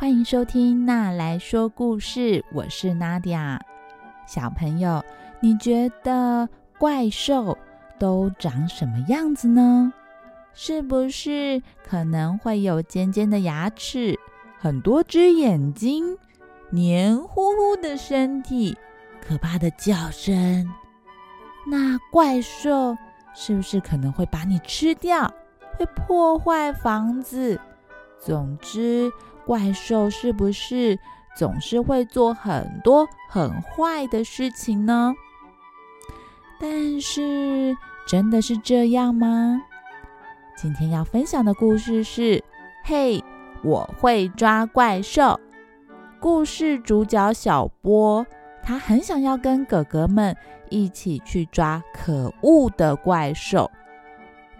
欢迎收听《娜来说故事》，我是娜迪亚。小朋友，你觉得怪兽都长什么样子呢？是不是可能会有尖尖的牙齿、很多只眼睛、黏糊糊的身体、可怕的叫声？那怪兽是不是可能会把你吃掉？会破坏房子？总之。怪兽是不是总是会做很多很坏的事情呢？但是真的是这样吗？今天要分享的故事是《嘿，我会抓怪兽》。故事主角小波，他很想要跟哥哥们一起去抓可恶的怪兽，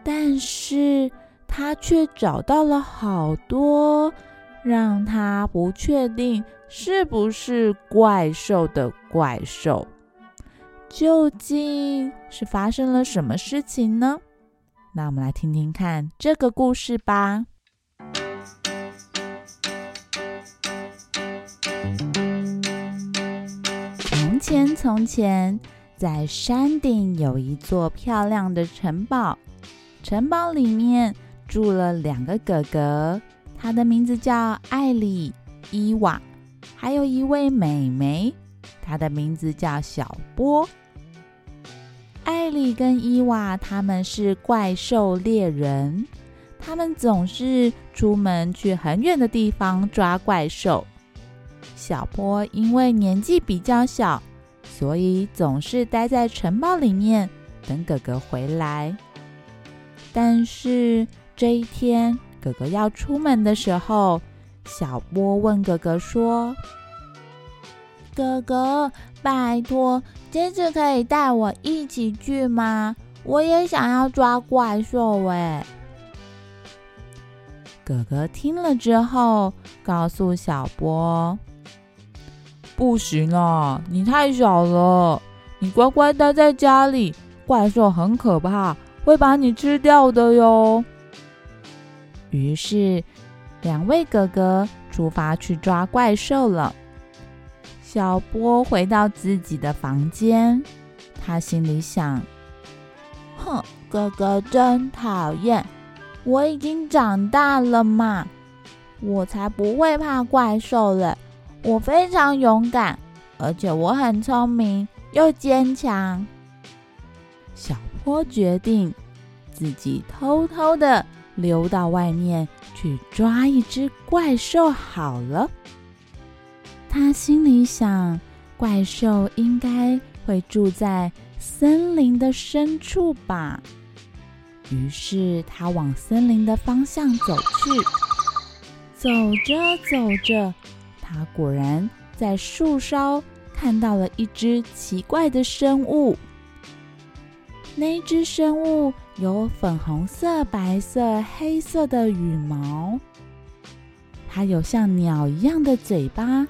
但是他却找到了好多。让他不确定是不是怪兽的怪兽，究竟是发生了什么事情呢？那我们来听听看这个故事吧。从前，从前，在山顶有一座漂亮的城堡，城堡里面住了两个哥哥。他的名字叫艾里伊娃，还有一位美眉，她的名字叫小波。艾里跟伊娃他们是怪兽猎人，他们总是出门去很远的地方抓怪兽。小波因为年纪比较小，所以总是待在城堡里面等哥哥回来。但是这一天。哥哥要出门的时候，小波问哥哥说：“哥哥，拜托，这次可以带我一起去吗？我也想要抓怪兽。”哎，哥哥听了之后，告诉小波：“不行啊，你太小了，你乖乖待在家里，怪兽很可怕，会把你吃掉的哟。”于是，两位哥哥出发去抓怪兽了。小波回到自己的房间，他心里想：“哼，哥哥真讨厌！我已经长大了嘛，我才不会怕怪兽了。我非常勇敢，而且我很聪明又坚强。”小波决定自己偷偷的。溜到外面去抓一只怪兽好了。他心里想，怪兽应该会住在森林的深处吧。于是他往森林的方向走去。走着走着，他果然在树梢看到了一只奇怪的生物。那只生物有粉红色、白色、黑色的羽毛，它有像鸟一样的嘴巴，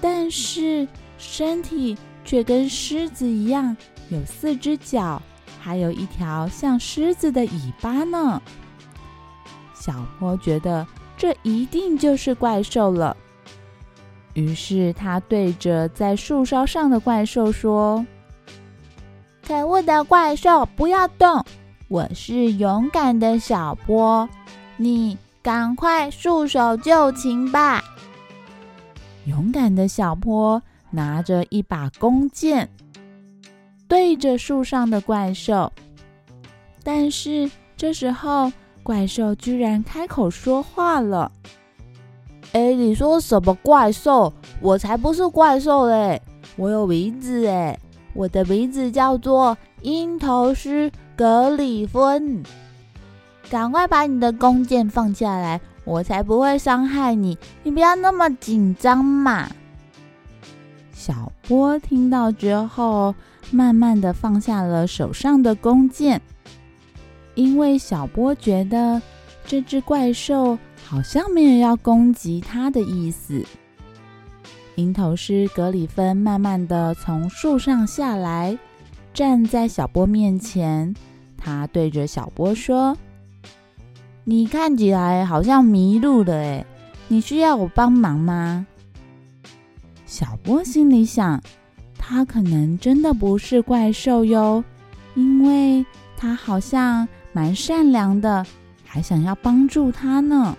但是身体却跟狮子一样，有四只脚，还有一条像狮子的尾巴呢。小波觉得这一定就是怪兽了，于是他对着在树梢上的怪兽说。可恶的怪兽，不要动！我是勇敢的小波，你赶快束手就擒吧！勇敢的小波拿着一把弓箭，对着树上的怪兽。但是这时候，怪兽居然开口说话了：“哎，你说什么怪兽？我才不是怪兽嘞！我有名字哎！”我的名字叫做鹰头狮格里芬，赶快把你的弓箭放下来，我才不会伤害你。你不要那么紧张嘛。小波听到之后，慢慢的放下了手上的弓箭，因为小波觉得这只怪兽好像没有要攻击他的意思。鹰头狮格里芬慢慢的从树上下来，站在小波面前。他对着小波说：“你看起来好像迷路了，诶，你需要我帮忙吗？小波心里想，他可能真的不是怪兽哟，因为他好像蛮善良的，还想要帮助他呢。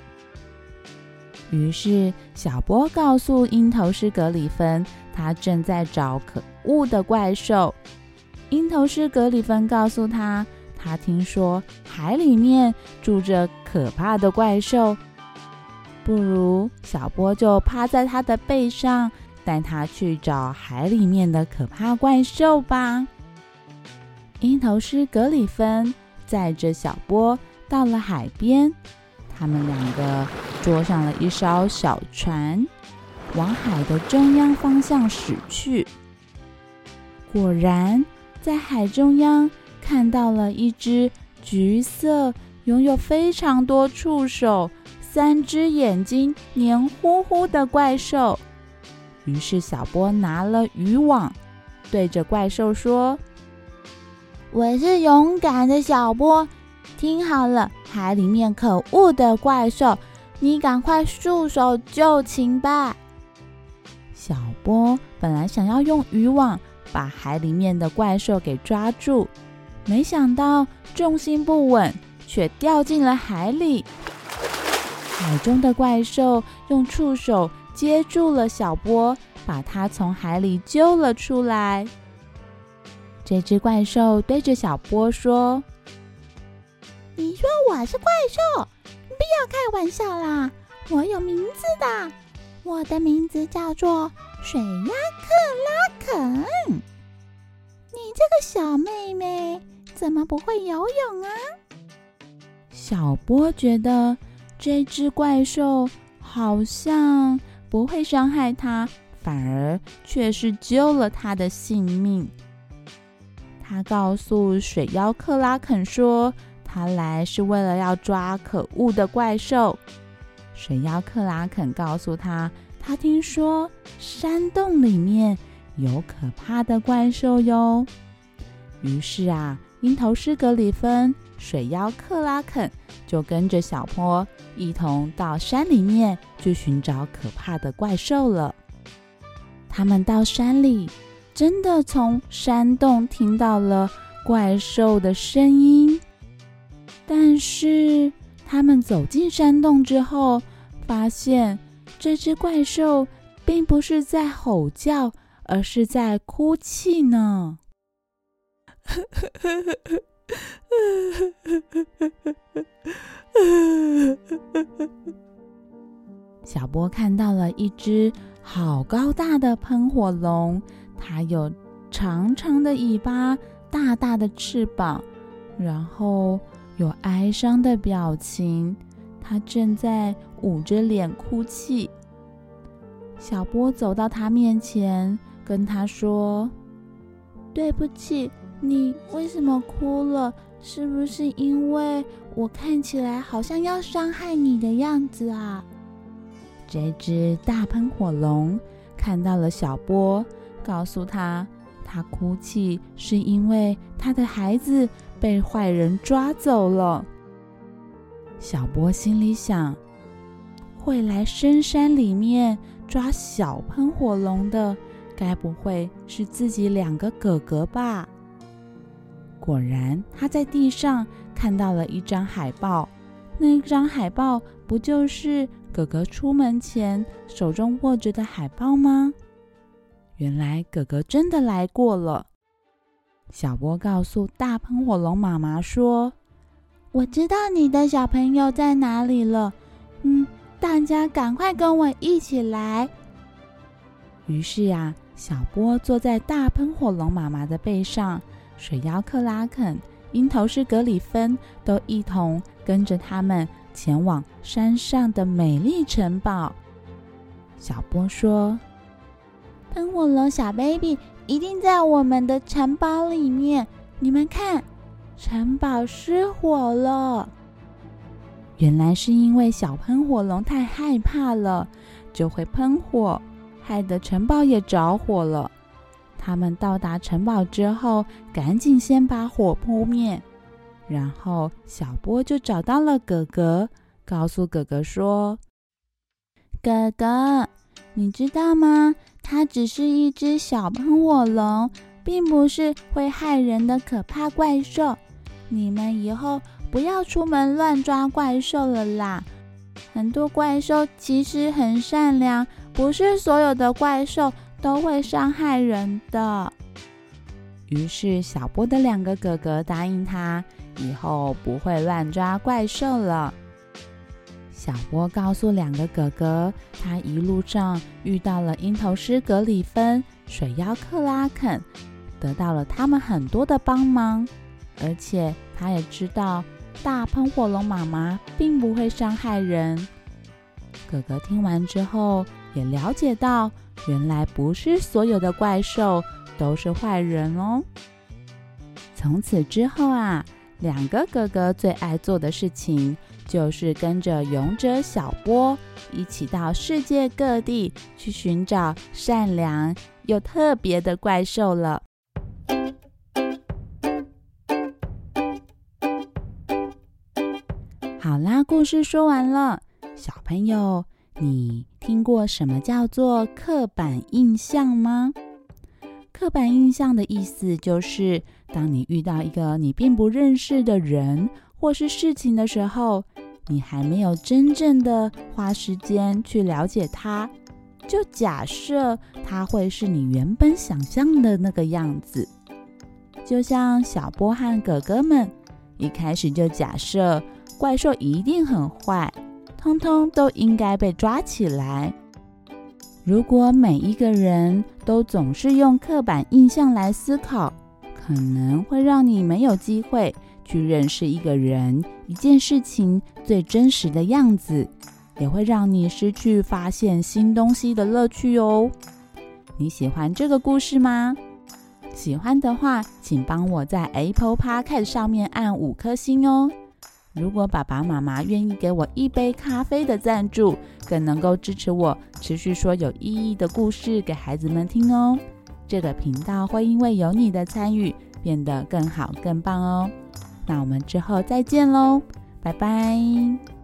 于是，小波告诉鹰头狮格里芬，他正在找可恶的怪兽。鹰头狮格里芬告诉他，他听说海里面住着可怕的怪兽。不如小波就趴在他的背上，带他去找海里面的可怕怪兽吧。鹰头狮格里芬载着小波到了海边，他们两个坐上了一艘小船，往海的中央方向驶去。果然，在海中央看到了一只橘色、拥有非常多触手。三只眼睛黏糊糊的怪兽，于是小波拿了渔网，对着怪兽说：“我是勇敢的小波，听好了，海里面可恶的怪兽，你赶快束手就擒吧。”小波本来想要用渔网把海里面的怪兽给抓住，没想到重心不稳，却掉进了海里。海中的怪兽用触手接住了小波，把它从海里救了出来。这只怪兽对着小波说：“你说我是怪兽？不要开玩笑啦！我有名字的，我的名字叫做水鸭克拉肯。你这个小妹妹怎么不会游泳啊？”小波觉得。这只怪兽好像不会伤害他，反而却是救了他的性命。他告诉水妖克拉肯说：“他来是为了要抓可恶的怪兽。”水妖克拉肯告诉他：“他听说山洞里面有可怕的怪兽哟。”于是啊，鹰头狮格里芬、水妖克拉肯就跟着小坡。一同到山里面去寻找可怕的怪兽了。他们到山里，真的从山洞听到了怪兽的声音。但是他们走进山洞之后，发现这只怪兽并不是在吼叫，而是在哭泣呢。小波看到了一只好高大的喷火龙，它有长长的尾巴、大大的翅膀，然后有哀伤的表情。它正在捂着脸哭泣。小波走到它面前，跟它说：“对不起，你为什么哭了？”是不是因为我看起来好像要伤害你的样子啊？这只大喷火龙看到了小波，告诉他，他哭泣是因为他的孩子被坏人抓走了。小波心里想，会来深山里面抓小喷火龙的，该不会是自己两个哥哥吧？果然，他在地上看到了一张海报。那张海报不就是哥哥出门前手中握着的海报吗？原来哥哥真的来过了。小波告诉大喷火龙妈妈说：“我知道你的小朋友在哪里了。嗯，大家赶快跟我一起来。”于是呀，小波坐在大喷火龙妈妈的背上。水妖克拉肯、鹰头狮格里芬都一同跟着他们前往山上的美丽城堡。小波说：“喷火龙小 baby 一定在我们的城堡里面。你们看，城堡失火了。原来是因为小喷火龙太害怕了，就会喷火，害得城堡也着火了。”他们到达城堡之后，赶紧先把火扑灭，然后小波就找到了哥哥，告诉哥哥说：“哥哥，你知道吗？它只是一只小喷火龙，并不是会害人的可怕怪兽。你们以后不要出门乱抓怪兽了啦！很多怪兽其实很善良，不是所有的怪兽都会伤害人的。于是，小波的两个哥哥答应他，以后不会乱抓怪兽了。小波告诉两个哥哥，他一路上遇到了鹰头狮格里芬、水妖克拉肯，得到了他们很多的帮忙，而且他也知道。大喷火龙妈妈并不会伤害人。哥哥听完之后也了解到，原来不是所有的怪兽都是坏人哦。从此之后啊，两个哥哥最爱做的事情就是跟着勇者小波一起到世界各地去寻找善良又特别的怪兽了。好啦，故事说完了。小朋友，你听过什么叫做刻板印象吗？刻板印象的意思就是，当你遇到一个你并不认识的人或是事情的时候，你还没有真正的花时间去了解他，就假设他会是你原本想象的那个样子。就像小波和哥哥们一开始就假设。怪兽一定很坏，通通都应该被抓起来。如果每一个人都总是用刻板印象来思考，可能会让你没有机会去认识一个人、一件事情最真实的样子，也会让你失去发现新东西的乐趣哦。你喜欢这个故事吗？喜欢的话，请帮我在 Apple Podcast 上面按五颗星哦。如果爸爸妈妈愿意给我一杯咖啡的赞助，更能够支持我持续说有意义的故事给孩子们听哦。这个频道会因为有你的参与变得更好更棒哦。那我们之后再见喽，拜拜。